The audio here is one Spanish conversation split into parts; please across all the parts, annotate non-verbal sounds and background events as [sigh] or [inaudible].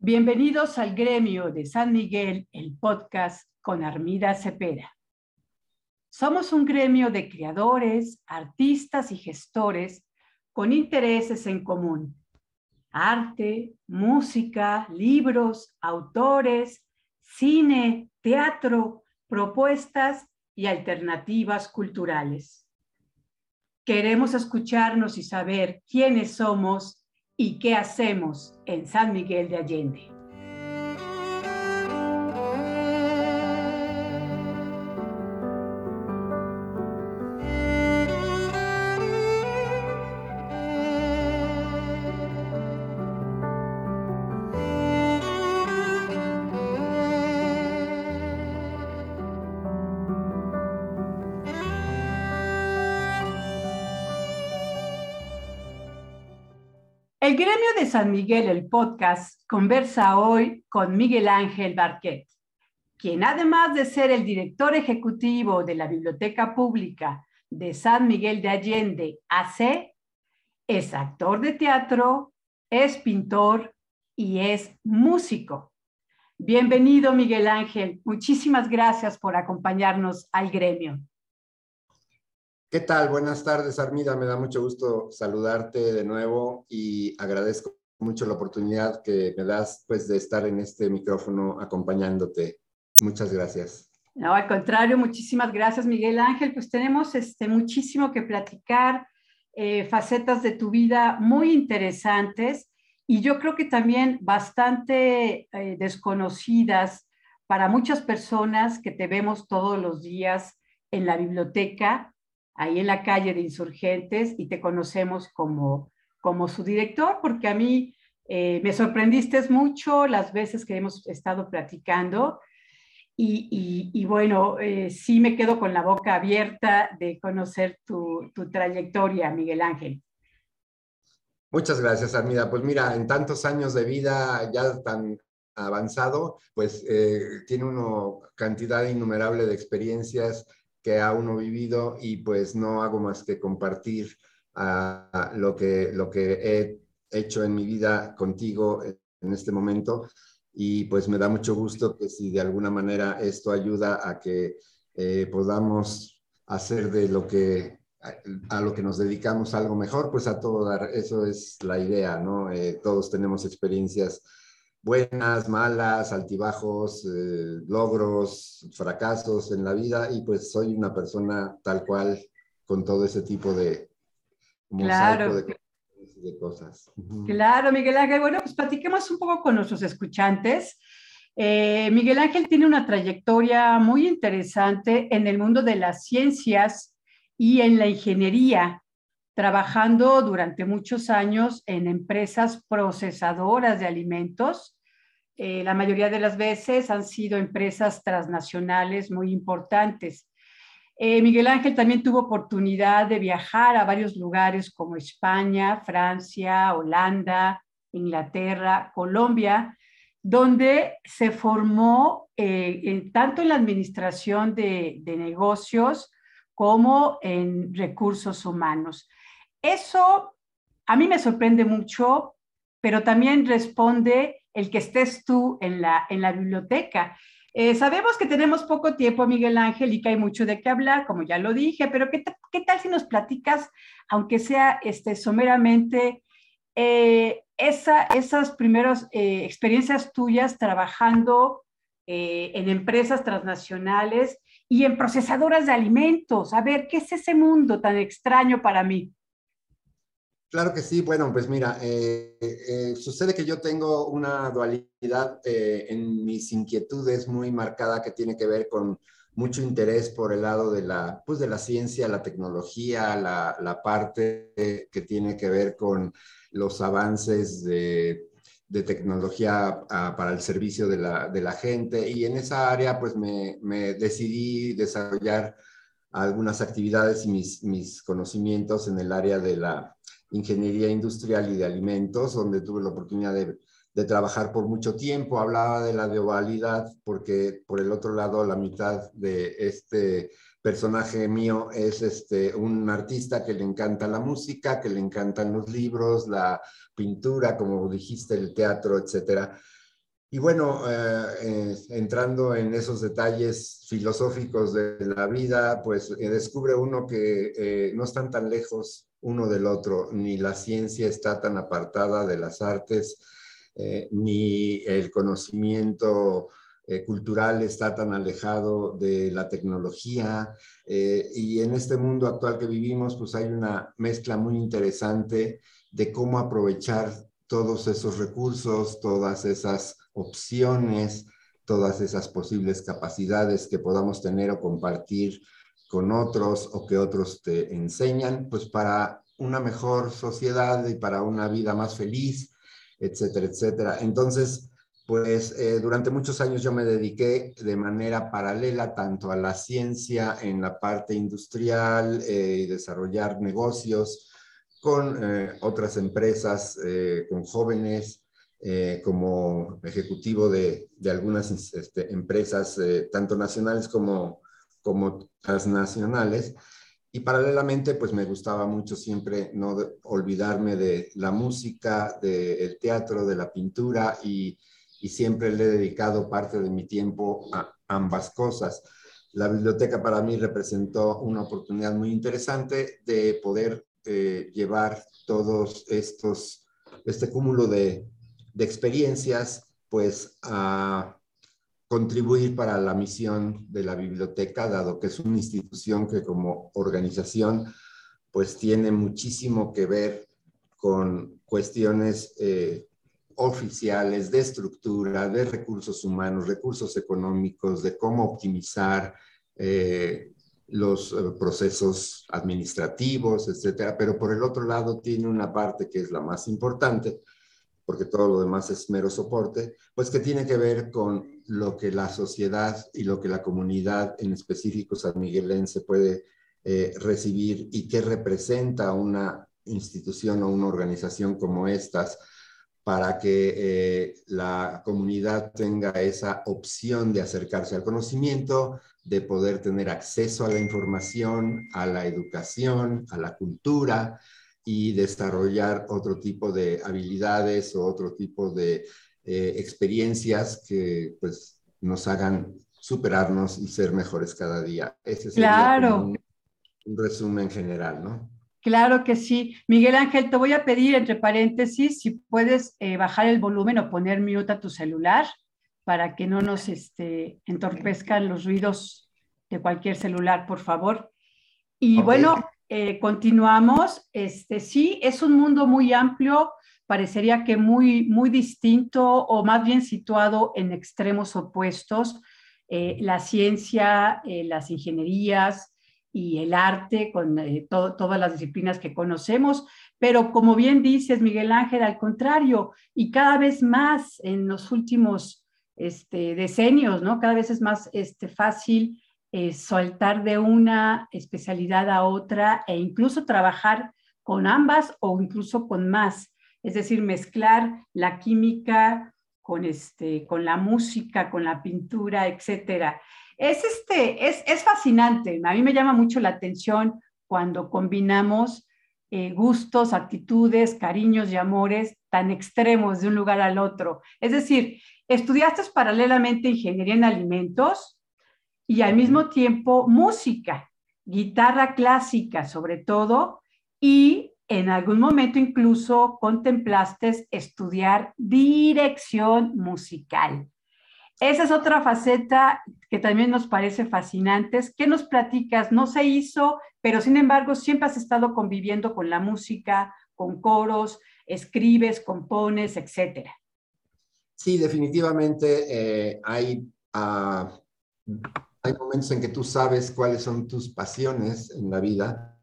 Bienvenidos al gremio de San Miguel, el podcast con Armida Cepeda. Somos un gremio de creadores, artistas y gestores con intereses en común. Arte, música, libros, autores, cine, teatro, propuestas y alternativas culturales. Queremos escucharnos y saber quiénes somos y qué hacemos en San Miguel de Allende. Gremio de San Miguel, el podcast, conversa hoy con Miguel Ángel Barquet, quien además de ser el director ejecutivo de la Biblioteca Pública de San Miguel de Allende, AC, es actor de teatro, es pintor y es músico. Bienvenido, Miguel Ángel. Muchísimas gracias por acompañarnos al gremio. ¿Qué tal? Buenas tardes, Armida. Me da mucho gusto saludarte de nuevo y agradezco mucho la oportunidad que me das pues, de estar en este micrófono acompañándote. Muchas gracias. No, al contrario, muchísimas gracias, Miguel Ángel. Pues tenemos este, muchísimo que platicar, eh, facetas de tu vida muy interesantes y yo creo que también bastante eh, desconocidas para muchas personas que te vemos todos los días en la biblioteca ahí en la calle de Insurgentes y te conocemos como, como su director, porque a mí eh, me sorprendiste mucho las veces que hemos estado platicando. Y, bueno, eh, sí me quedo con la boca abierta de conocer tu, tu trayectoria, Miguel Ángel. Muchas gracias, Armida. Pues mira, en tantos años de vida ya tan avanzado, pues eh, tiene uno cantidad innumerable de experiencias que ha uno vivido y pues no hago más que compartir uh, lo, que, lo que he hecho en mi vida contigo en este momento y pues me da mucho gusto que si de alguna manera esto ayuda a que eh, podamos hacer de lo que a, lo que nos dedicamos algo mejor, pues a todo dar, eso es la idea, ¿no? Eh, todos tenemos experiencias buenas, malas, altibajos, eh, logros, fracasos en la vida y pues soy una persona tal cual con todo ese tipo de claro. de, cosas. Claro, Miguel Ángel. Bueno, pues platiquemos un poco con nuestros escuchantes. Eh, Miguel Ángel tiene una trayectoria muy interesante en el mundo de las ciencias y en la ingeniería, trabajando durante muchos años en empresas procesadoras de alimentos. Eh, la mayoría de las veces han sido empresas transnacionales muy importantes. Eh, Miguel Ángel también tuvo oportunidad de viajar a varios lugares como España, Francia, Holanda, Inglaterra, Colombia, donde se formó eh, tanto en la administración de negocios como en recursos humanos. Eso a mí me sorprende mucho, pero también responde el que estés tú en la, en la biblioteca. Eh, sabemos que tenemos poco tiempo, Miguel Ángel, y que hay mucho de qué hablar, como ya lo dije, pero ¿qué, qué tal si nos platicas, aunque sea este, someramente, eh, esa, esas primeras eh, experiencias tuyas trabajando en empresas transnacionales y en procesadoras de alimentos? A ver, ¿qué es ese mundo tan extraño para mí? Claro que sí. Bueno, pues mira, eh, eh, sucede que yo tengo una dualidad eh, en mis inquietudes muy marcada que tiene que ver con mucho interés por el lado de la, pues de la ciencia, la tecnología, la, parte que tiene que ver con los avances de, tecnología ah, para el servicio de la, de la, gente. Y en esa área, pues me, me decidí desarrollar algunas actividades y mis, mis conocimientos en el área de la ingeniería industrial y de alimentos, donde tuve la oportunidad de, trabajar por mucho tiempo. Hablaba de la dualidad porque por el otro lado la mitad de este personaje mío es este, un artista que le encanta la música, que le encantan los libros, la pintura, como dijiste, el teatro, etcétera. y bueno, eh, entrando en esos detalles filosóficos de la vida, pues descubre uno que no están tan lejos uno del otro, ni la ciencia está tan apartada de las artes, ni el conocimiento eh, cultural está tan alejado de la tecnología eh, y en este mundo actual que vivimos pues hay una mezcla muy interesante de cómo aprovechar todos esos recursos, todas esas opciones, todas esas posibles capacidades que podamos tener o compartir con otros o que otros te enseñan, pues para una mejor sociedad y para una vida más feliz, etcétera, etcétera. Entonces, pues eh, durante muchos años yo me dediqué de manera paralela tanto a la ciencia en la parte industrial eh, y desarrollar negocios con eh, otras empresas, con jóvenes, como ejecutivo de, algunas este, empresas, tanto nacionales como, como transnacionales. Y paralelamente, pues me gustaba mucho siempre no olvidarme de la música, del teatro, de la pintura y y siempre le he dedicado parte de mi tiempo a ambas cosas. La biblioteca para mí representó una oportunidad muy interesante de poder eh, llevar todos estos, este cúmulo de, de experiencias, pues a contribuir para la misión de la biblioteca, dado que es una institución que como organización, pues tiene muchísimo que ver con cuestiones eh, oficiales de estructura, de recursos humanos, recursos económicos, de cómo optimizar eh, los eh, procesos administrativos, etcétera. Pero por el otro lado tiene una parte que es la más importante, porque todo lo demás es mero soporte, pues que tiene que ver con lo que la sociedad y lo que la comunidad, en específico San Miguelense, puede eh, recibir y qué representa una institución o una organización como estas para que eh, la comunidad tenga esa opción de acercarse al conocimiento, de poder tener acceso a la información, a la educación, a la cultura y desarrollar otro tipo de habilidades o otro tipo de eh, experiencias que pues nos hagan superarnos y ser mejores cada día. Ese claro. un, un resumen general, ¿no? Claro que sí. Miguel Ángel, te voy a pedir entre paréntesis si puedes eh, bajar el volumen o poner mute a tu celular para que no nos este, entorpezcan los ruidos de cualquier celular, por favor. Y bueno, eh, continuamos. Este, sí, es un mundo muy amplio, parecería que muy, muy distinto o más bien situado en extremos opuestos. Eh, la ciencia, las ingenierías, y el arte, con eh, todas las disciplinas que conocemos, pero como bien dices, Miguel Ángel, al contrario, y cada vez más en los últimos este, decenios, ¿no? Cada vez es más este, fácil eh, soltar de una especialidad a otra e incluso trabajar con ambas o incluso con más, es decir, mezclar la química con, este, con la música, con la pintura, etcétera. Es, este, es, es fascinante, a mí me llama mucho la atención cuando combinamos eh, gustos, actitudes, cariños y amores tan extremos de un lugar al otro. Es decir, estudiaste paralelamente ingeniería en alimentos y al mismo tiempo música, guitarra clásica sobre todo, y en algún momento incluso contemplaste estudiar dirección musical. Esa es otra faceta que también nos parece fascinante. ¿Qué nos platicas? No se hizo, pero sin embargo siempre has estado conviviendo con la música, con coros, escribes, compones, etcétera. Sí, definitivamente eh, hay, ah, hay momentos en que tú sabes cuáles son tus pasiones en la vida.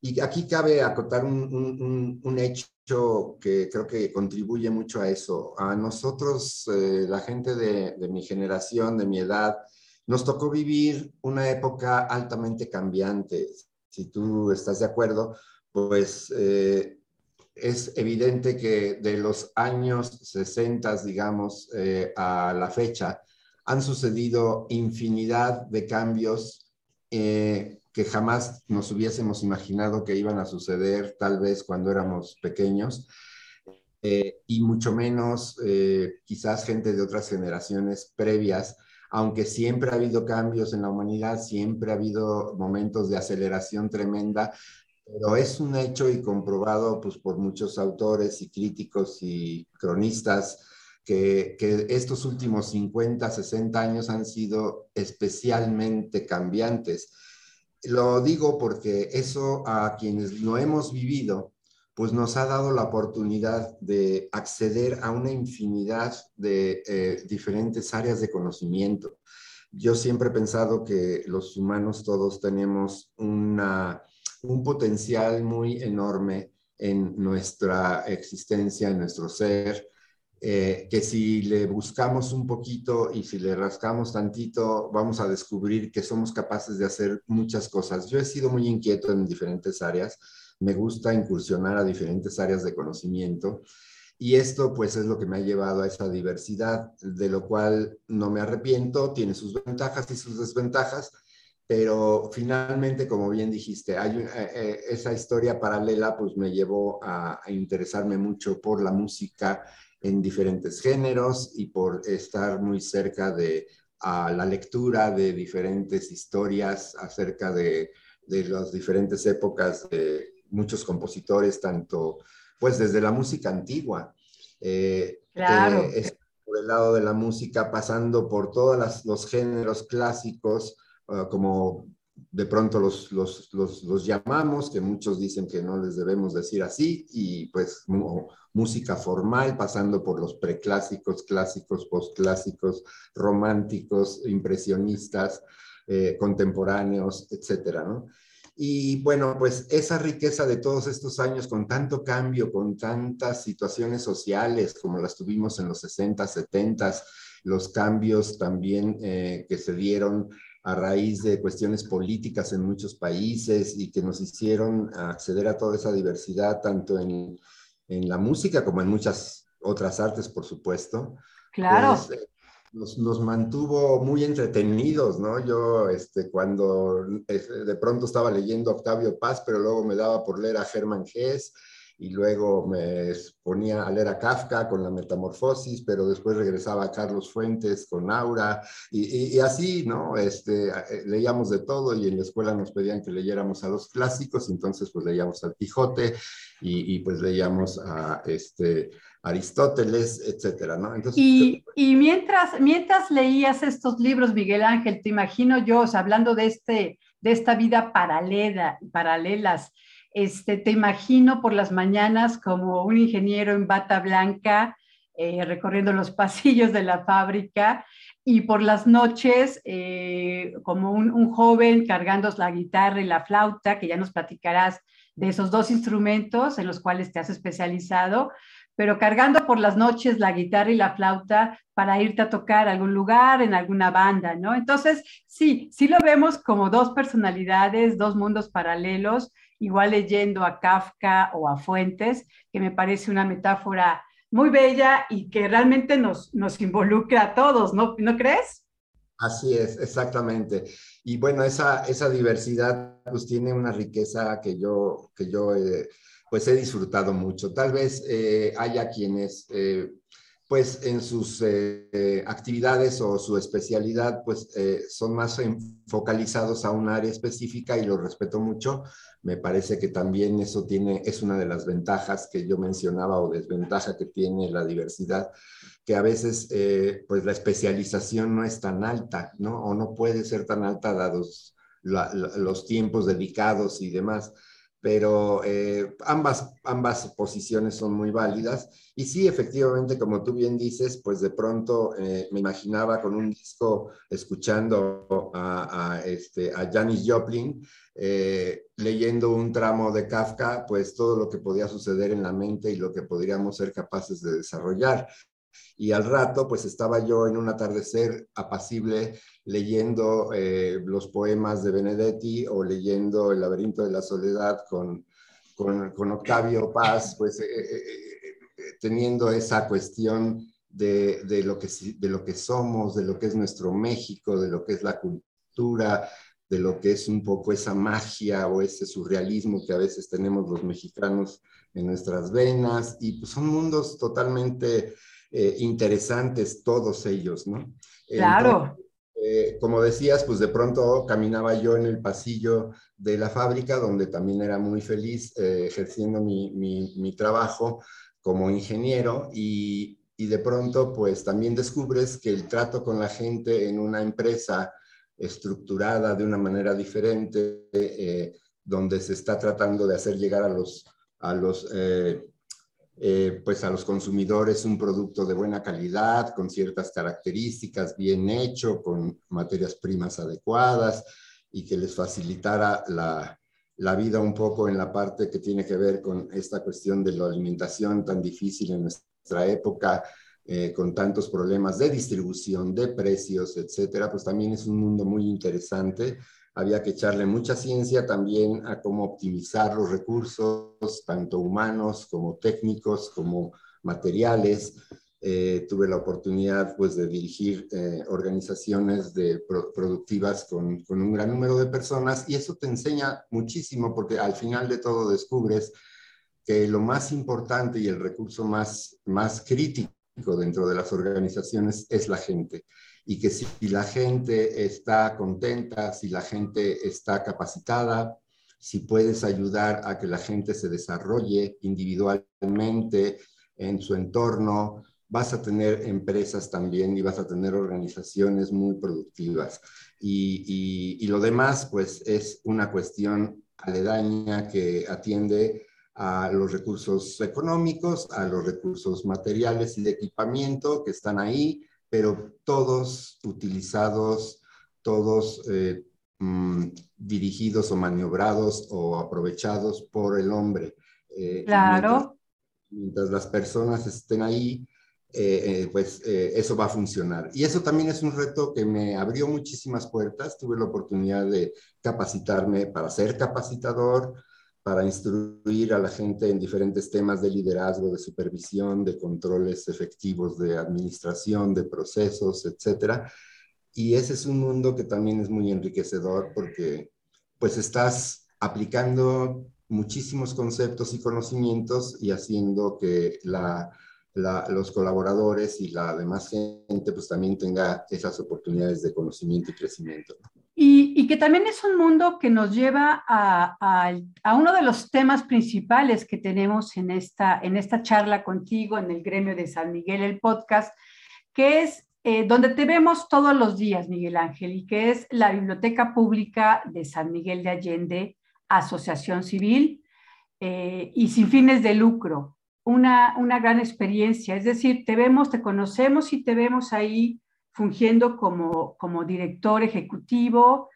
Y aquí cabe acotar un, un hecho que creo que contribuye mucho a eso. A nosotros, eh, la gente de, mi generación, de mi edad, nos tocó vivir una época altamente cambiante. Si tú estás de acuerdo, pues eh, es evidente que de los años 60, digamos, eh, a la fecha, han sucedido infinidad de cambios que jamás nos hubiésemos imaginado que iban a suceder tal vez cuando éramos pequeños. eh, y mucho menos eh, quizás gente de otras generaciones previas, aunque siempre ha habido cambios en la humanidad, siempre ha habido momentos de aceleración tremenda, pero es un hecho y comprobado pues, por muchos autores y críticos y cronistas que, estos últimos 50, 60 años han sido especialmente cambiantes. Lo digo porque eso a quienes lo hemos vivido, pues nos ha dado la oportunidad de acceder a una infinidad de eh, diferentes áreas de conocimiento. Yo siempre he pensado que los humanos todos tenemos una, un potencial muy enorme en nuestra existencia, en nuestro ser, eh, que si le buscamos un poquito y si le rascamos tantito, vamos a descubrir que somos capaces de hacer muchas cosas. Yo he sido muy inquieto en diferentes áreas me gusta incursionar a diferentes áreas de conocimiento y esto pues es lo que me ha llevado a esa diversidad, de lo cual no me arrepiento, tiene sus ventajas y sus desventajas, pero finalmente, como bien dijiste, eh, eh, esa historia paralela pues me llevó a interesarme mucho por la música en diferentes géneros y por estar muy cerca de a la lectura de diferentes historias acerca de, de las diferentes épocas de, muchos compositores, tanto pues desde la música antigua. Eh, claro. por el lado de la música, pasando por todos los géneros clásicos, ah, como de pronto los, los, los, llamamos, que muchos dicen que no les debemos decir así, y pues música formal, pasando por los preclásicos, clásicos, postclásicos, románticos, impresionistas, eh, contemporáneos, etcétera, ¿no? Y bueno, pues esa riqueza de todos estos años con tanto cambio, con tantas situaciones sociales como las tuvimos en los 60, 70, los cambios también eh, que se dieron a raíz de cuestiones políticas en muchos países y que nos hicieron acceder a toda esa diversidad, tanto en, en la música como en muchas otras artes, por supuesto. Claro. Pues, eh, nos, mantuvo muy entretenidos, ¿no? Yo, este, cuando de pronto estaba leyendo Octavio Paz, pero luego me daba por leer a Germán Gess, y luego me ponía a leer a Kafka con la metamorfosis, pero después regresaba a Carlos Fuentes con Aura, y, así, ¿no? Este, eh, leíamos de todo y en la escuela nos pedían que leyéramos a los clásicos, entonces pues leíamos al Quijote y, y pues leíamos a, este, Aristóteles, etcétera, ¿no? y, y, mientras, mientras leías estos libros, Miguel Ángel, te imagino yo, hablando de, este, de esta vida paralela, paralelas, este, te imagino por las mañanas como un ingeniero en bata blanca, eh, recorriendo los [laughs] pasillos de la fábrica, y por las noches eh, como un, joven cargando la guitarra y la flauta, que ya nos platicarás de esos dos instrumentos en los cuales te has especializado, pero cargando por las noches la guitarra y la flauta para irte a tocar a algún lugar, en alguna banda, ¿no? Entonces, sí, sí lo vemos como dos personalidades, dos mundos paralelos, igual leyendo a Kafka o a Fuentes, que me parece una metáfora muy bella y que realmente nos, nos involucra a todos, ¿no, ¿no crees? Así es, exactamente. Y bueno, esa, esa diversidad pues tiene una riqueza que yo, que yo eh, pues he disfrutado mucho. Tal vez eh, haya quienes, eh, pues en sus eh, actividades o su especialidad, pues son más focalizados a un área específica y lo respeto mucho. Me parece que también eso tiene, es una de las ventajas que yo mencionaba o desventaja que tiene la diversidad, que a veces pues la especialización no es tan alta, ¿no? O no puede ser tan alta dados los tiempos dedicados y demás pero eh, ambas, ambas posiciones son muy válidas. Y sí, efectivamente, como tú bien dices, pues de pronto eh, me imaginaba con un disco escuchando a, este, a Janis Joplin, eh, leyendo un tramo de Kafka, pues todo lo que podía suceder en la mente y lo que podríamos ser capaces de desarrollar. Y al rato, pues estaba yo en un atardecer apacible leyendo eh, los poemas de Benedetti o leyendo El laberinto de la soledad con, con, Octavio Paz, pues eh, eh, teniendo esa cuestión de, de, lo que, de lo que somos, de lo que es nuestro México, de lo que es la cultura, de lo que es un poco esa magia o ese surrealismo que a veces tenemos los mexicanos en nuestras venas, y pues son mundos totalmente eh, interesantes todos ellos, ¿no? Claro. Eh, como decías, pues de pronto caminaba yo en el pasillo de la fábrica, donde también era muy feliz eh, ejerciendo mi, mi, mi, trabajo como ingeniero y, y, de pronto pues también descubres que el trato con la gente en una empresa estructurada de una manera diferente, eh, donde se está tratando de hacer llegar a los, a los eh, pues a los consumidores un producto de buena calidad, con ciertas características, bien hecho, con materias primas adecuadas y que les facilitara la, la vida un poco en la parte que tiene que ver con esta cuestión de la alimentación tan difícil en nuestra época, eh, con tantos problemas de distribución, de precios, etcétera, pues también es un mundo muy interesante había que echarle mucha ciencia también a cómo optimizar los recursos, tanto humanos como técnicos, como materiales. Eh, tuve la oportunidad pues, de dirigir eh, organizaciones productivas con, con, un gran número de personas y eso te enseña muchísimo porque al final de todo descubres que lo más importante y el recurso más, más crítico dentro de las organizaciones es la gente y que si la gente está contenta, si la gente está capacitada, si puedes ayudar a que la gente se desarrolle individualmente en su entorno, vas a tener empresas también y vas a tener organizaciones muy productivas. Y, y, lo demás, pues, es una cuestión aledaña que atiende a los recursos económicos, a los recursos materiales y de equipamiento que están ahí, pero todos utilizados, todos eh, mm, dirigidos o maniobrados o aprovechados por el hombre. Eh, claro. Mientras, las personas estén ahí, eh, pues eso va a funcionar. Y eso también es un reto que me abrió muchísimas puertas. Tuve la oportunidad de capacitarme para ser capacitador, para instruir a la gente en diferentes temas de liderazgo, de supervisión, de controles efectivos de administración, de procesos, etcétera. Y ese es un mundo que también es muy enriquecedor porque pues estás aplicando muchísimos conceptos y conocimientos y haciendo que los colaboradores y la demás gente pues también tenga esas oportunidades de conocimiento y crecimiento. Y, que también es un mundo que nos lleva a, uno de los temas principales que tenemos en esta, en esta charla contigo, en el gremio de San Miguel, el podcast, que es eh, donde te vemos todos los días, Miguel Ángel, y que es la Biblioteca Pública de San Miguel de Allende, Asociación Civil eh, y sin fines de lucro. Una, una gran experiencia, es decir, te vemos, te conocemos y te vemos ahí fungiendo como, como director ejecutivo,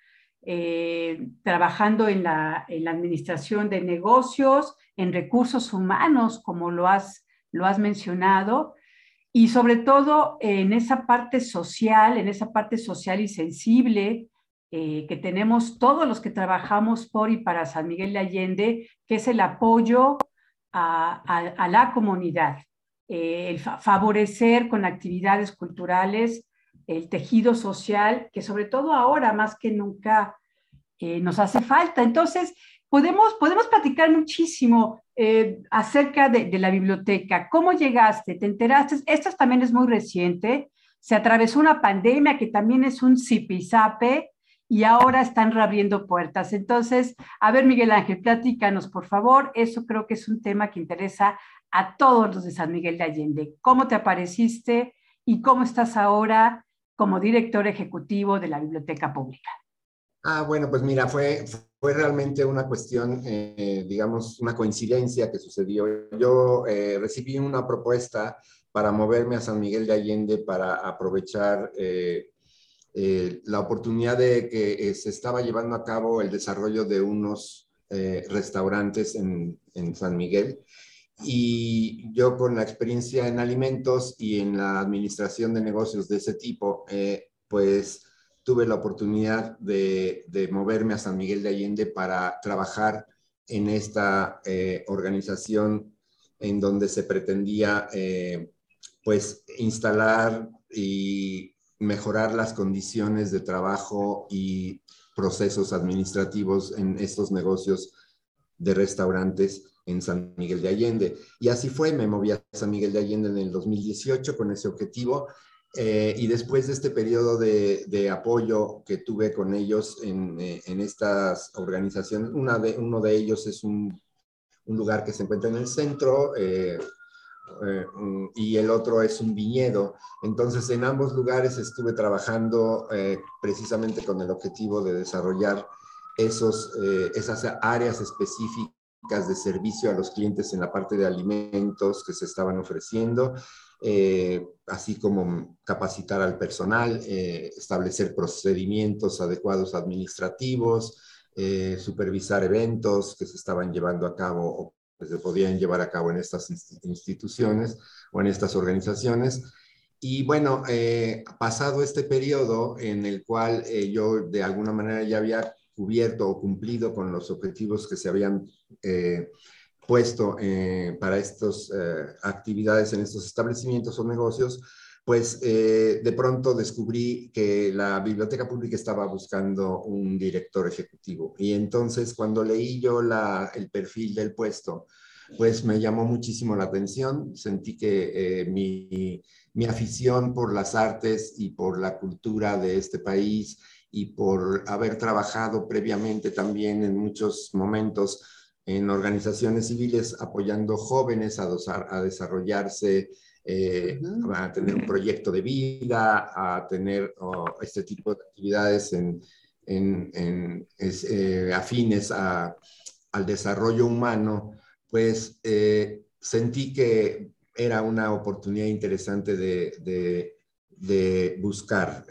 eh, trabajando en la, en la, administración de negocios, en recursos humanos, como lo has, lo has mencionado, y sobre todo en esa parte social, en esa parte social y sensible eh, que tenemos todos los que trabajamos por y para San Miguel de Allende, que es el apoyo a, a, la comunidad, eh, el favorecer con actividades culturales el tejido social, que sobre todo ahora más que nunca eh, nos hace falta. Entonces, podemos, podemos platicar muchísimo eh, acerca de, la biblioteca. ¿Cómo llegaste? ¿Te enteraste? Esto también es muy reciente. Se atravesó una pandemia que también es un zipizape y ahora están reabriendo puertas. Entonces, a ver, Miguel Ángel, platícanos, por favor. Eso creo que es un tema que interesa a todos los de San Miguel de Allende. ¿Cómo te apareciste y cómo estás ahora como director ejecutivo de la Biblioteca Pública? Ah, bueno, pues mira, fue, fue realmente una cuestión, eh, digamos, una coincidencia que sucedió. Yo eh, recibí una propuesta para moverme a San Miguel de Allende para aprovechar eh, la oportunidad de que se estaba llevando a cabo el desarrollo de unos restaurantes en, en San Miguel y yo con la experiencia en alimentos y en la administración de negocios de ese tipo, eh, pues tuve la oportunidad de, moverme a San Miguel de Allende para trabajar en esta eh, organización en donde se pretendía eh, pues instalar y mejorar las condiciones de trabajo y procesos administrativos en estos negocios de restaurantes en San Miguel de Allende. Y así fue, me moví a San Miguel de Allende en el 2018 con ese objetivo. Eh, y después de este periodo de, apoyo que tuve con ellos en, eh, estas organizaciones, una de, uno de ellos es un, lugar que se encuentra en el centro eh, y el otro es un viñedo. Entonces, en ambos lugares estuve trabajando precisamente con el objetivo de desarrollar esos, esas áreas específicas de servicio a los clientes en la parte de alimentos que se estaban ofreciendo, eh, así como capacitar al personal, eh, establecer procedimientos adecuados administrativos, eh, supervisar eventos que se estaban llevando a cabo o que se podían llevar a cabo en estas instituciones o en estas organizaciones. Y bueno, pasado este periodo en el cual yo de alguna manera ya había cubierto o cumplido con los objetivos que se habían eh, puesto eh, para estas eh, actividades en estos establecimientos o negocios, pues de pronto descubrí que la biblioteca pública estaba buscando un director ejecutivo. Y entonces cuando leí yo la, el perfil del puesto, pues me llamó muchísimo la atención. Sentí que mi, mi afición por las artes y por la cultura de este país y por haber trabajado previamente también en muchos momentos en organizaciones civiles apoyando jóvenes a, a desarrollarse, eh, a tener un proyecto de vida, a tener este tipo de actividades en, en, eh, afines a, al desarrollo humano, pues eh, sentí que era una oportunidad interesante de, de, de buscar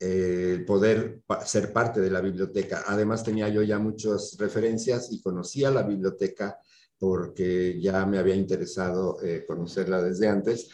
el poder ser parte de la biblioteca. Además tenía yo ya muchas referencias y conocía la biblioteca porque ya me había interesado eh, conocerla desde antes.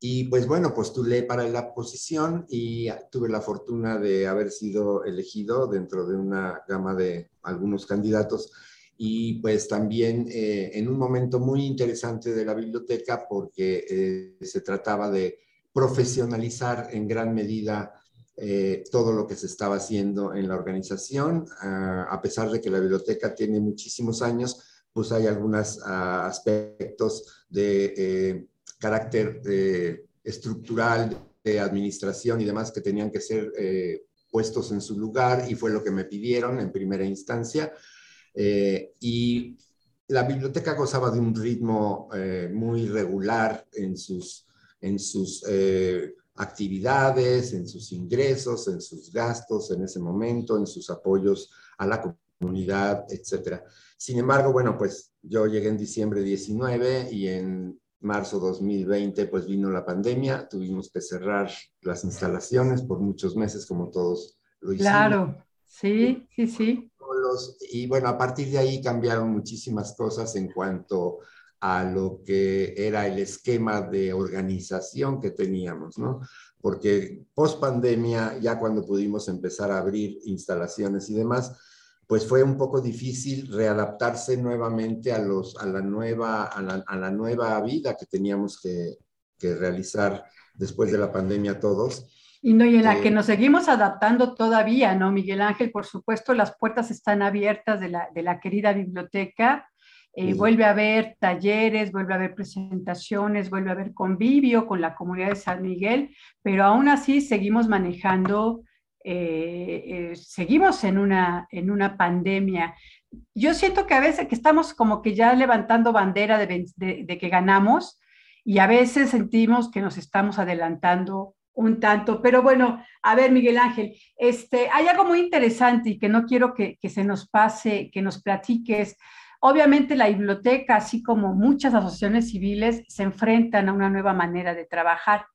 Y pues bueno, postulé para la posición y tuve la fortuna de haber sido elegido dentro de una gama de algunos candidatos y pues también eh, en un momento muy interesante de la biblioteca porque eh, se trataba de profesionalizar en gran medida eh, todo lo que se estaba haciendo en la organización. Ah, a pesar de que la biblioteca tiene muchísimos años, pues hay algunos ah, aspectos de eh, carácter eh, estructural, de administración y demás que tenían que ser puestos en su lugar y fue lo que me pidieron en primera instancia. y la biblioteca gozaba de un ritmo muy regular en sus, en sus actividades, en sus ingresos, en sus gastos en ese momento, en sus apoyos a la comunidad, etcétera. Sin embargo, bueno, pues yo llegué en diciembre 19 y en marzo 2020 pues vino la pandemia, tuvimos que cerrar las instalaciones por muchos meses como todos lo hicimos. Claro, sí, sí, sí. y bueno, a partir de ahí cambiaron muchísimas cosas en cuanto a lo que era el esquema de organización que teníamos, ¿no? Porque post pandemia, ya cuando pudimos empezar a abrir instalaciones y demás, pues fue un poco difícil readaptarse nuevamente a, los, a, la, nueva, a, la, nueva vida que teníamos que, que, realizar después de la pandemia todos. Y, no, y en la que eh, nos seguimos adaptando todavía, ¿no, Miguel Ángel? Por supuesto, las puertas están abiertas de la, de la querida biblioteca eh, vuelve a haber talleres, vuelve a haber presentaciones, vuelve a haber convivio con la comunidad de San Miguel, pero aún así seguimos manejando, eh, eh, seguimos en una, en una pandemia. Yo siento que a veces que estamos como que ya levantando bandera de, de que ganamos y a veces sentimos que nos estamos adelantando un tanto. Pero bueno, a ver, Miguel Ángel, este, hay algo muy interesante y que no quiero que, que se nos pase, que nos platiques Obviamente la biblioteca, así como muchas asociaciones civiles, se enfrentan a una nueva manera de trabajar.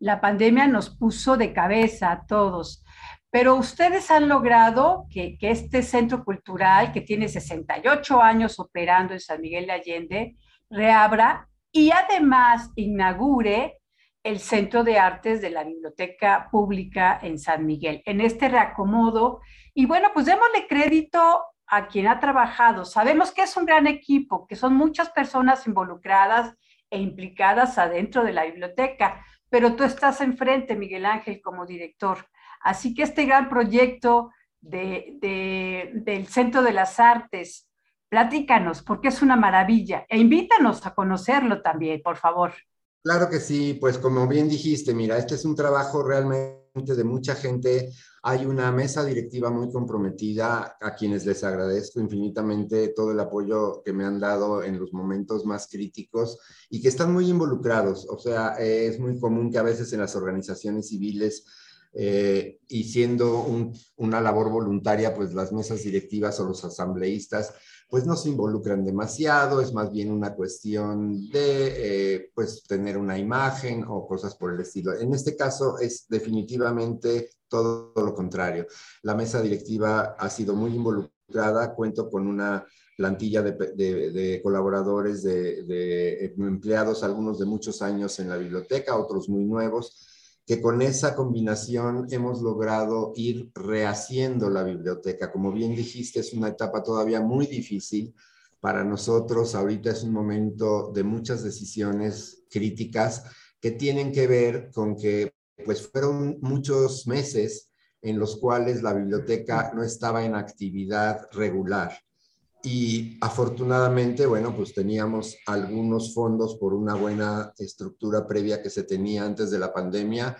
La pandemia nos puso de cabeza a todos, pero ustedes han logrado que, este centro cultural, que tiene 68 años operando en San Miguel de Allende, reabra y además inaugure el Centro de Artes de la Biblioteca Pública en San Miguel, en este reacomodo. Y bueno, pues démosle crédito a quien ha trabajado. Sabemos que es un gran equipo, que son muchas personas involucradas e implicadas adentro de la biblioteca, pero tú estás enfrente, Miguel Ángel, como director. Así que este gran proyecto del Centro de las Artes. Platícanos, porque es una maravilla. E invítanos a conocerlo también, por favor. Claro que sí, pues como bien dijiste, mira, este es un trabajo realmente de mucha gente. Hay una mesa directiva muy comprometida a quienes les agradezco infinitamente todo el apoyo que me han dado en los momentos más críticos y que están muy involucrados. O sea, es muy común que a veces en las organizaciones civiles eh, y siendo una labor voluntaria, pues las mesas directivas o los asambleístas pues no se involucran demasiado, es más bien una cuestión de eh, pues tener una imagen o cosas por el estilo. En este caso es definitivamente todo lo contrario. La mesa directiva ha sido muy involucrada, cuento con una plantilla de, colaboradores, de, de empleados, algunos de muchos años en la biblioteca, otros muy nuevos, que con esa combinación hemos logrado ir rehaciendo la biblioteca. Como bien dijiste, es una etapa todavía muy difícil para nosotros. Ahorita es un momento de muchas decisiones críticas que tienen que ver con que pues fueron muchos meses en los cuales la biblioteca no estaba en actividad regular. Y afortunadamente, bueno, pues teníamos algunos fondos por una buena estructura previa que se tenía antes de la pandemia,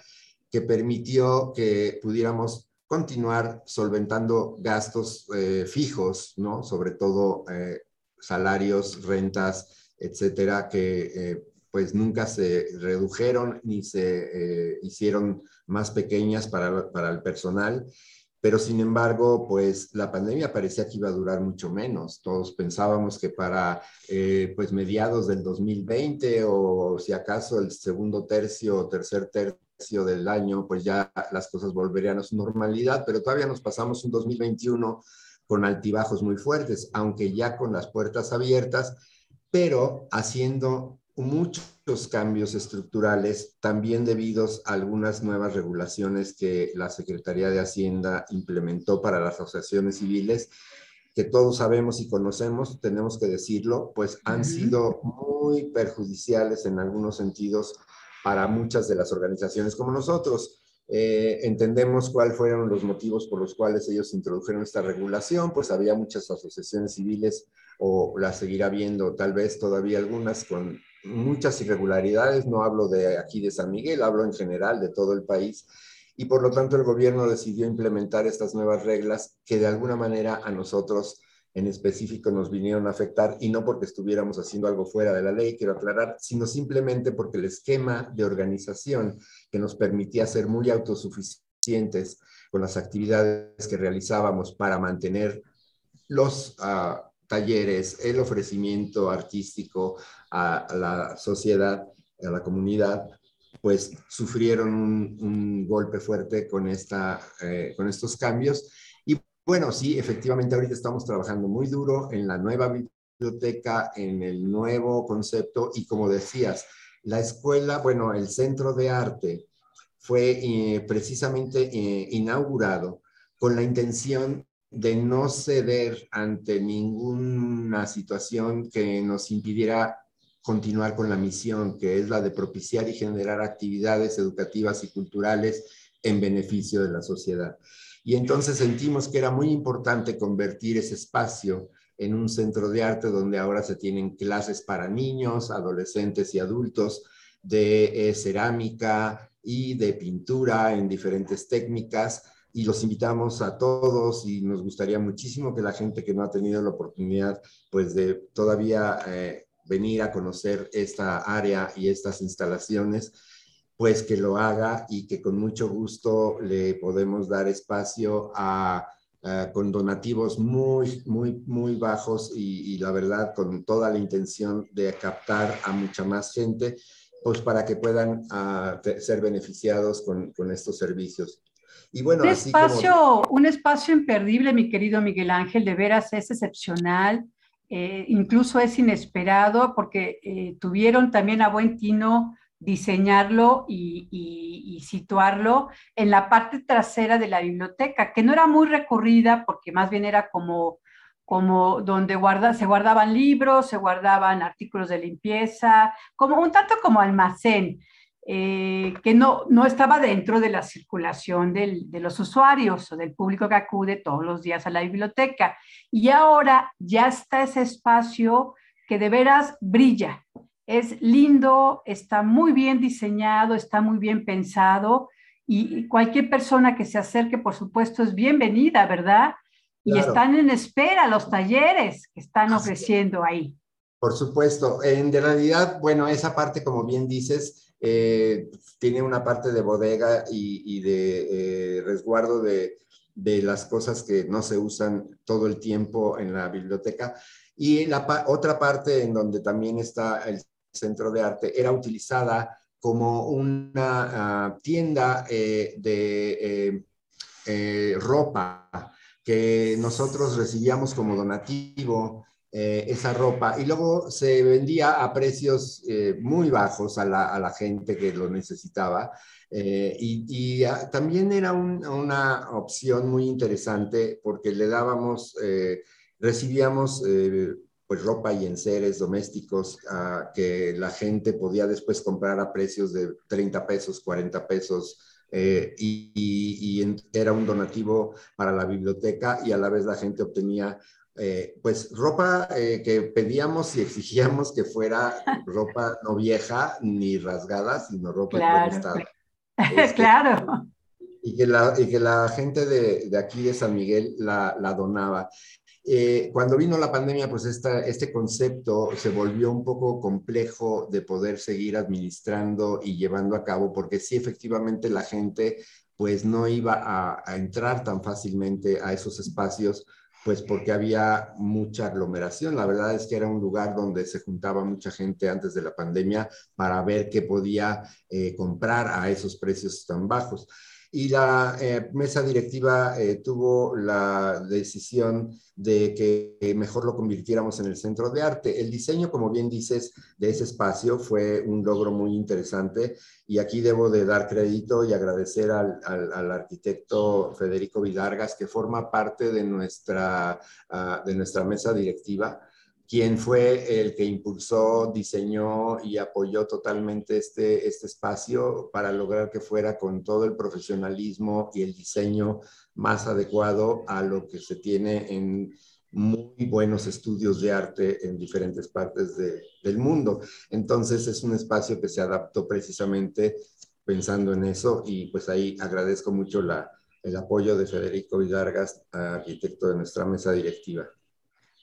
que permitió que pudiéramos continuar solventando gastos eh, fijos, ¿no? Sobre todo eh, salarios, rentas, etcétera, que eh, pues nunca se redujeron ni se hicieron más pequeñas para, para el personal pero sin embargo, pues la pandemia parecía que iba a durar mucho menos. Todos pensábamos que para eh, pues mediados del 2020 o si acaso el segundo tercio o tercer tercio del año, pues ya las cosas volverían a su normalidad, pero todavía nos pasamos un 2021 con altibajos muy fuertes, aunque ya con las puertas abiertas, pero haciendo muchos cambios estructurales, también debidos a algunas nuevas regulaciones que la Secretaría de Hacienda implementó para las asociaciones civiles, que todos sabemos y conocemos, tenemos que decirlo, pues han sido muy perjudiciales en algunos sentidos para muchas de las organizaciones como nosotros. Eh, entendemos cuáles fueron los motivos por los cuales ellos introdujeron esta regulación, pues había muchas asociaciones civiles o las seguirá viendo tal vez todavía algunas con muchas irregularidades, no hablo de aquí de San Miguel, hablo en general de todo el país, y por lo tanto el gobierno decidió implementar estas nuevas reglas que de alguna manera a nosotros en específico nos vinieron a afectar y no porque estuviéramos haciendo algo fuera de la ley, quiero aclarar, sino simplemente porque el esquema de organización que nos permitía ser muy autosuficientes con las actividades que realizábamos para mantener los uh, talleres, el ofrecimiento artístico a, la sociedad, a la comunidad, pues sufrieron un, golpe fuerte con, esta, eh, con estos cambios. Bueno, sí, efectivamente ahorita estamos trabajando muy duro en la nueva biblioteca, en el nuevo concepto y como decías, la escuela, bueno, el centro de arte fue eh, precisamente eh, inaugurado con la intención de no ceder ante ninguna situación que nos impidiera continuar con la misión, que es la de propiciar y generar actividades educativas y culturales en beneficio de la sociedad. Y entonces sentimos que era muy importante convertir ese espacio en un centro de arte donde ahora se tienen clases para niños, adolescentes y adultos de eh, cerámica y de pintura en diferentes técnicas, y los invitamos a todos y nos gustaría muchísimo que la gente que no ha tenido la oportunidad pues de todavía eh, venir a conocer esta área y estas instalaciones pues que lo haga y que con mucho gusto le podemos dar espacio a, con donativos muy, muy, muy bajos y, la verdad con toda la intención de captar a mucha más gente, pues para que puedan ah, ser beneficiados con, con estos servicios. Y bueno, un, espacio, un espacio imperdible, mi querido Miguel Ángel, de veras es excepcional, eh, incluso es inesperado porque eh, tuvieron también a buen tino diseñarlo y, situarlo en la parte trasera de la biblioteca, que no era muy recurrida porque más bien era como, como donde guarda, se guardaban libros, se guardaban artículos de limpieza, como un tanto como almacén. eh, que no, no estaba dentro de la circulación de los usuarios o del público que acude todos los días a la biblioteca. Y ahora ya está ese espacio que de veras brilla. Es lindo, está muy bien diseñado, está muy bien pensado y cualquier persona que se acerque, por supuesto, es bienvenida, ¿verdad? Y están en espera los talleres que están ofreciendo ahí. Por supuesto. En realidad, bueno, esa parte, como bien dices, eh, tiene una parte de bodega y, de eh, resguardo de, las cosas que no se usan todo el tiempo en la biblioteca. Y la otra parte en donde también está el centro de arte era utilizada como una ah, tienda eh, de ropa que nosotros recibíamos como donativo eh, esa ropa y luego se vendía a precios eh, muy bajos a la, gente que lo necesitaba. Eh, y, ah, también era una opción muy interesante porque le dábamos, recibíamos pues ropa y enseres domésticos ah, que la gente podía después comprar a precios de 30 pesos, 40 pesos. y, y, era un donativo para la biblioteca y a la vez la gente obtenía eh, pues ropa eh, que pedíamos y exigíamos que fuera [laughs] ropa no vieja ni rasgada, sino ropa claro. estado. [laughs] Este, claro. Y que, la, y que la gente de, de, aquí de San Miguel la, la donaba. Eh, cuando vino la pandemia, pues este concepto se volvió un poco complejo de poder seguir administrando y llevando a cabo, porque sí, efectivamente, la gente pues no iba a, a entrar tan fácilmente a esos espacios pues porque había mucha aglomeración. La verdad es que era un lugar donde se juntaba mucha gente antes de la pandemia para ver qué podía eh, comprar a esos precios tan bajos y la eh, mesa directiva eh, tuvo la decisión de que mejor lo convirtiéramos en el centro de arte. El diseño, como bien dices, de ese espacio fue un logro muy interesante y aquí debo de dar crédito y agradecer al, arquitecto Federico Vidargas, que forma parte de nuestra, uh, de nuestra mesa directiva quien fue el que impulsó, diseñó y apoyó totalmente este, este espacio para lograr que fuera con todo el profesionalismo y el diseño más adecuado a lo que se tiene en muy buenos estudios de arte en diferentes partes del mundo. Entonces es un espacio que se adaptó precisamente pensando en eso y pues ahí agradezco mucho la, el apoyo de Federico Villargas, arquitecto de nuestra mesa directiva.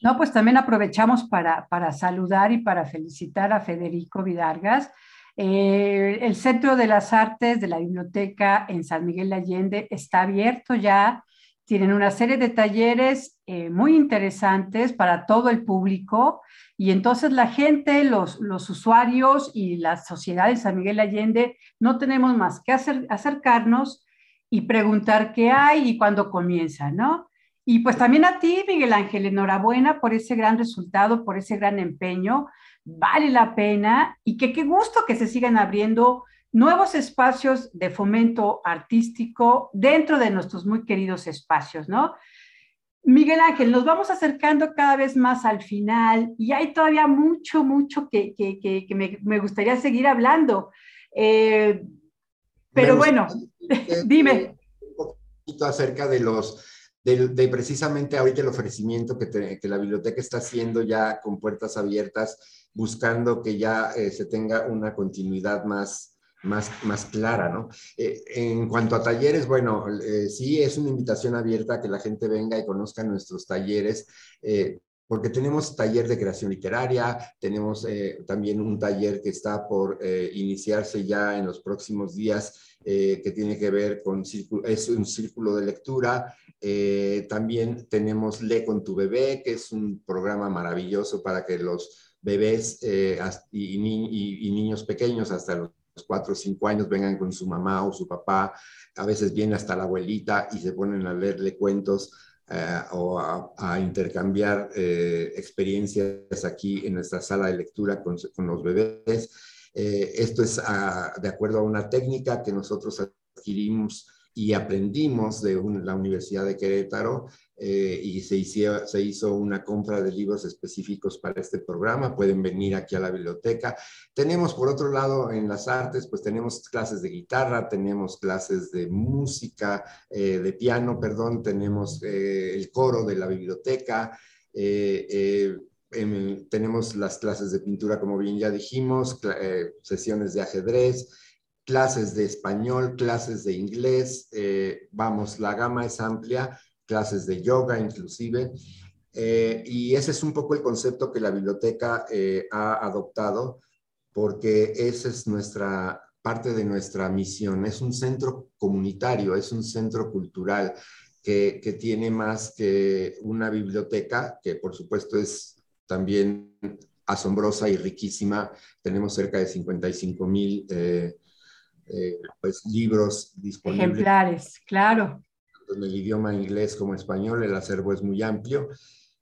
No, pues también aprovechamos para, saludar y para felicitar a Federico Vidargas. Eh, el Centro de las Artes de la Biblioteca en San Miguel de Allende está abierto ya. Tienen una serie de talleres eh, muy interesantes para todo el público y entonces la gente, los, los usuarios y la sociedad de San Miguel de Allende no tenemos más que acercarnos y preguntar qué hay y cuándo comienza, ¿no? Y pues también a ti, Miguel Ángel, enhorabuena por ese gran resultado, por ese gran empeño. Vale la pena y que qué gusto que se sigan abriendo nuevos espacios de fomento artístico dentro de nuestros muy queridos espacios, ¿no? Miguel Ángel, nos vamos acercando cada vez más al final y hay todavía mucho, mucho que, que, que, me, gustaría seguir hablando. Eh, pero bueno, [laughs] dime. Un poquito acerca de los de, precisamente ahorita el ofrecimiento que, que, la biblioteca está haciendo ya con puertas abiertas, buscando que ya eh, se tenga una continuidad más, más, más clara, ¿no? Eh, en cuanto a talleres, bueno, eh, sí es una invitación abierta a que la gente venga y conozca nuestros talleres porque tenemos taller de creación literaria, tenemos también un taller que está por iniciarse ya en los próximos días, que tiene que ver con, es un círculo de lectura, eh, también tenemos Le con tu bebé, que es un programa maravilloso para que los bebés eh, y, niños pequeños hasta los 4 o 5 años vengan con su mamá o su papá, a veces viene hasta la abuelita y se ponen a leerle cuentos eh, o a, intercambiar experiencias aquí en nuestra sala de lectura con, los bebés. esto es ah, de acuerdo a una técnica que nosotros adquirimos y aprendimos de la Universidad de Querétaro eh, y se hizo, se hizo una compra de libros específicos para este programa. Pueden venir aquí a la biblioteca. Tenemos, por otro lado, en las artes, pues tenemos clases de guitarra, tenemos clases de música, eh, de piano, perdón, tenemos eh, el coro de la biblioteca. tenemos las clases de pintura, como bien ya dijimos, sesiones de ajedrez, clases de español, clases de inglés. vamos, la gama es amplia clases de yoga inclusive. Eh, y ese es un poco el concepto que la biblioteca eh, ha adoptado, porque esa es nuestra parte de nuestra misión. Es un centro comunitario, es un centro cultural que, tiene más que una biblioteca, que por supuesto es también asombrosa y riquísima. Tenemos cerca de 55 mil eh, pues, libros disponibles. Ejemplares, claro en el idioma inglés como español, el acervo es muy amplio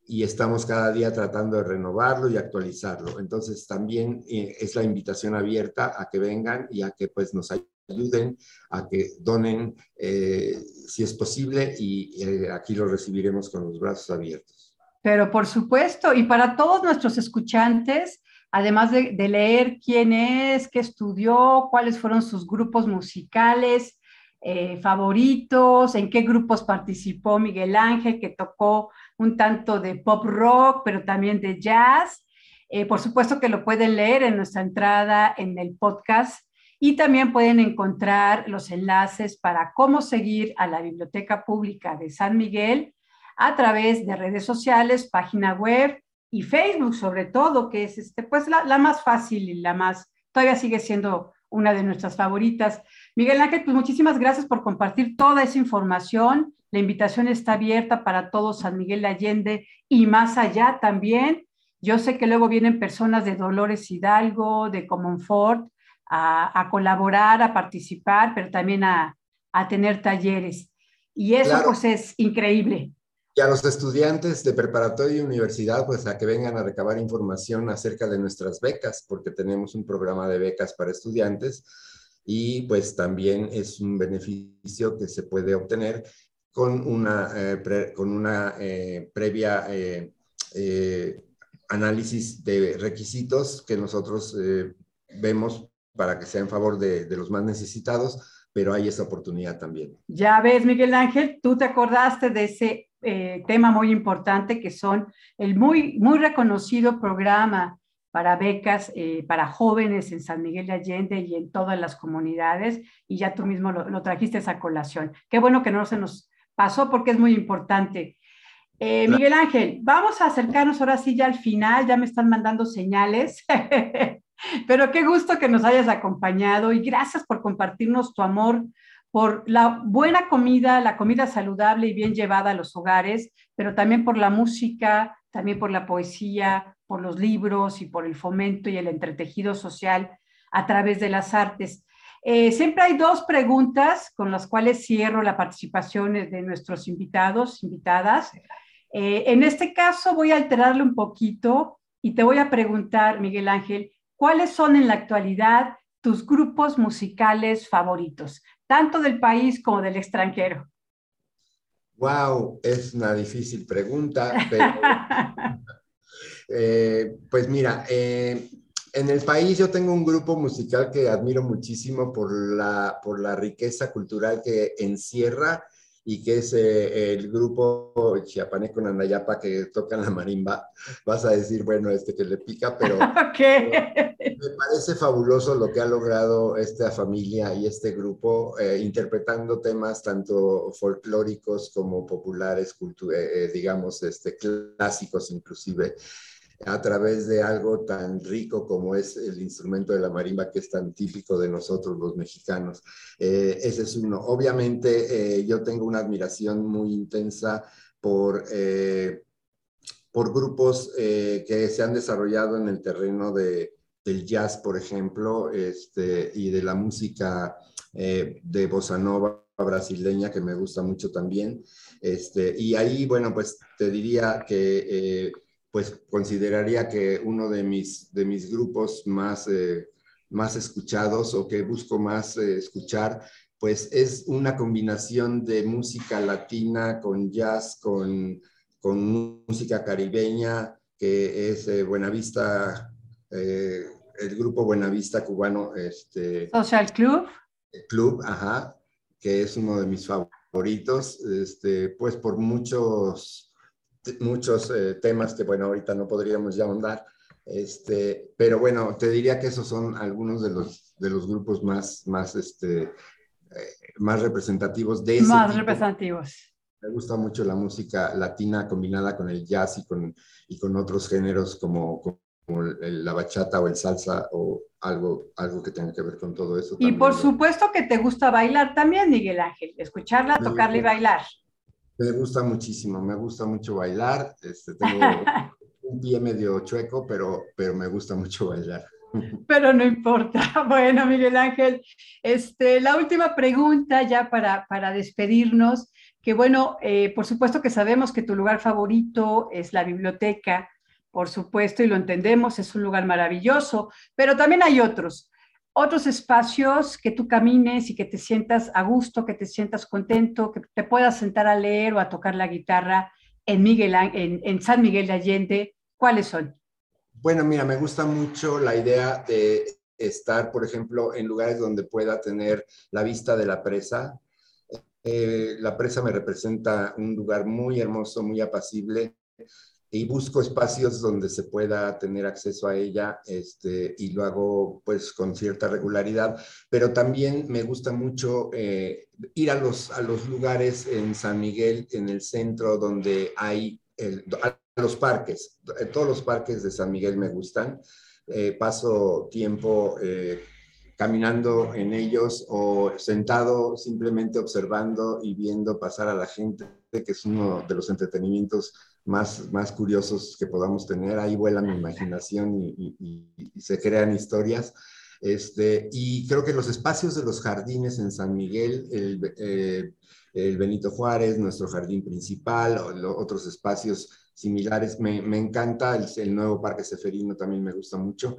y estamos cada día tratando de renovarlo y actualizarlo. Entonces también eh, es la invitación abierta a que vengan y a que pues nos ayuden, a que donen eh, si es posible y eh, aquí lo recibiremos con los brazos abiertos. Pero por supuesto, y para todos nuestros escuchantes, además de, de leer quién es, qué estudió, cuáles fueron sus grupos musicales, eh, favoritos, en qué grupos participó Miguel Ángel, que tocó un tanto de pop rock, pero también de jazz. Eh, por supuesto que lo pueden leer en nuestra entrada en el podcast y también pueden encontrar los enlaces para cómo seguir a la Biblioteca Pública de San Miguel a través de redes sociales, página web y Facebook sobre todo, que es este, pues la, la más fácil y la más, todavía sigue siendo una de nuestras favoritas. Miguel Ángel, pues muchísimas gracias por compartir toda esa información. La invitación está abierta para todos San Miguel de Allende y más allá también. Yo sé que luego vienen personas de Dolores Hidalgo, de Comonfort, a, a colaborar, a participar, pero también a, a tener talleres. Y eso pues es increíble. Y a los estudiantes de preparatoria y universidad, pues a que vengan a recabar información acerca de nuestras becas, porque tenemos un programa de becas para estudiantes y pues también es un beneficio que se puede obtener con una, eh, con una eh, previa eh, análisis de requisitos que nosotros vemos para que sea en favor de, los más necesitados, pero hay esa oportunidad también. Ya ves, Miguel Ángel, tú te acordaste de ese tema muy importante que son el muy, muy reconocido programa para becas eh, para jóvenes en San Miguel de Allende y en todas las comunidades, y ya tú mismo lo, trajiste esa colación. Qué bueno que no se nos pasó porque es muy importante. Eh, Miguel Ángel, vamos a acercarnos ahora sí ya al final, ya me están mandando señales, [laughs] pero qué gusto que nos hayas acompañado y gracias por compartirnos tu amor por la buena comida, la comida saludable y bien llevada a los hogares, pero también por la música, también por la poesía, por los libros y por el fomento y el entretejido social a través de las artes. Eh, siempre hay dos preguntas con las cuales cierro la participación de nuestros invitados, invitadas. Eh, en este caso voy a alterarle un poquito y te voy a preguntar, Miguel Ángel, ¿cuáles son en la actualidad tus grupos musicales favoritos? tanto del país como del extranjero? Wow, es una difícil pregunta, [laughs] pero eh, pues mira, eh, en el país yo tengo un grupo musical que admiro muchísimo por la, por la riqueza cultural que encierra y que es eh, el grupo Chiapaneco Nandayapa que tocan la marimba, vas a decir, bueno, este que le pica, pero, [laughs] me parece fabuloso lo que ha logrado esta familia y este grupo eh, interpretando temas tanto folclóricos como populares, eh, digamos, este, clásicos inclusive a través de algo tan rico como es el instrumento de la marimba, que es tan típico de nosotros los mexicanos. Eh, ese es uno. Obviamente eh, yo tengo una admiración muy intensa por, eh, por grupos que se han desarrollado en el terreno de, del jazz, por ejemplo, este, y de la música de bossa nova brasileña, que me gusta mucho también. Este, y ahí, bueno, pues te diría que pues consideraría que uno de mis, de mis grupos más, eh, más escuchados o que busco más eh, escuchar pues es una combinación de música latina con jazz, con, con música caribeña, que es eh, Buenavista, el grupo Buenavista cubano. Este, Social Club. Club, ajá, que es uno de mis favoritos, este, pues por muchos, muchos eh, temas que, bueno, ahorita no podríamos ya ahondar, este, pero bueno, te diría que esos son algunos de los, de los grupos más, más, este, eh, más representativos de ese Más representativos. Me gusta mucho la música latina combinada con el jazz y con, y con otros géneros como, como la bachata o el salsa o algo, algo que tenga que ver con todo eso. Y por supuesto que te gusta bailar también, Miguel Ángel, escucharla, tocarla y bailar. Me gusta muchísimo, me gusta mucho bailar. Este, tengo [laughs] un pie medio chueco, pero, pero me gusta mucho bailar. [laughs] Pero no importa. [laughs] Bueno, Miguel Ángel, este, la última pregunta ya para, para despedirnos, que bueno, eh, por supuesto que sabemos que tu lugar favorito es la biblioteca, por supuesto, y lo entendemos, es un lugar maravilloso, pero también hay otros, otros espacios que tú camines y que te sientas a gusto, que te sientas contento, que te puedas sentar a leer o a tocar la guitarra en, Miguel, en, San Miguel de Allende. ¿Cuáles son? Bueno, mira, me gusta mucho la idea de estar, por ejemplo, en lugares donde pueda tener la vista de la presa. Eh, la presa me representa un lugar muy hermoso, muy apacible y busco espacios donde se pueda tener acceso a ella este, y lo hago pues con cierta regularidad, pero también me gusta mucho eh, ir a los, a los lugares en San Miguel, en el centro, donde hay los parques. Todos los parques de San Miguel me gustan. Eh, paso tiempo eh, caminando en ellos o sentado simplemente observando y viendo pasar a la gente, que es uno de los entretenimientos más, más curiosos que podamos tener. Ahí vuela mi imaginación y, se crean historias. Este, y creo que los espacios de los jardines en San Miguel, el, eh, el Benito Juárez, nuestro jardín principal, o otros espacios similares, me, me encanta, el, el, nuevo Parque Seferino también me gusta mucho.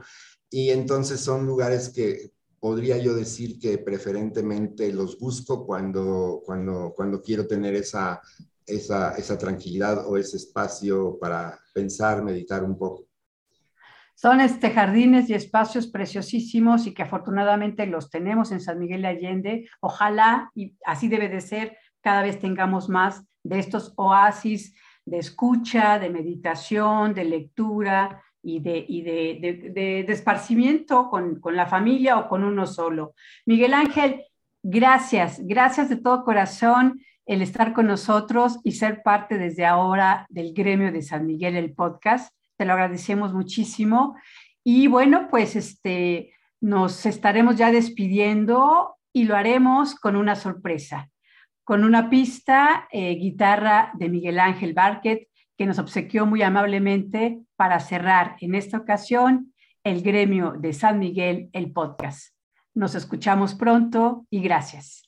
Y entonces son lugares que podría yo decir que preferentemente los busco cuando, cuando, cuando quiero tener esa esa, esa tranquilidad o ese espacio para pensar, meditar un poco. Son este, jardines y espacios preciosísimos y que afortunadamente los tenemos en San Miguel de Allende. Ojalá, y así debe de ser, cada vez tengamos más de estos oasis de escucha, de meditación, de lectura y de, y de, de, de, esparcimiento con, con la familia o con uno solo. Miguel Ángel, gracias, gracias de todo corazón el estar con nosotros y ser parte desde ahora del gremio de San Miguel, el podcast. Te lo agradecemos muchísimo. Y bueno, pues este, nos estaremos ya despidiendo y lo haremos con una sorpresa, con una pista eh, guitarra de Miguel Ángel Barquet, que nos obsequió muy amablemente para cerrar en esta ocasión el gremio de San Miguel, el podcast. Nos escuchamos pronto y gracias.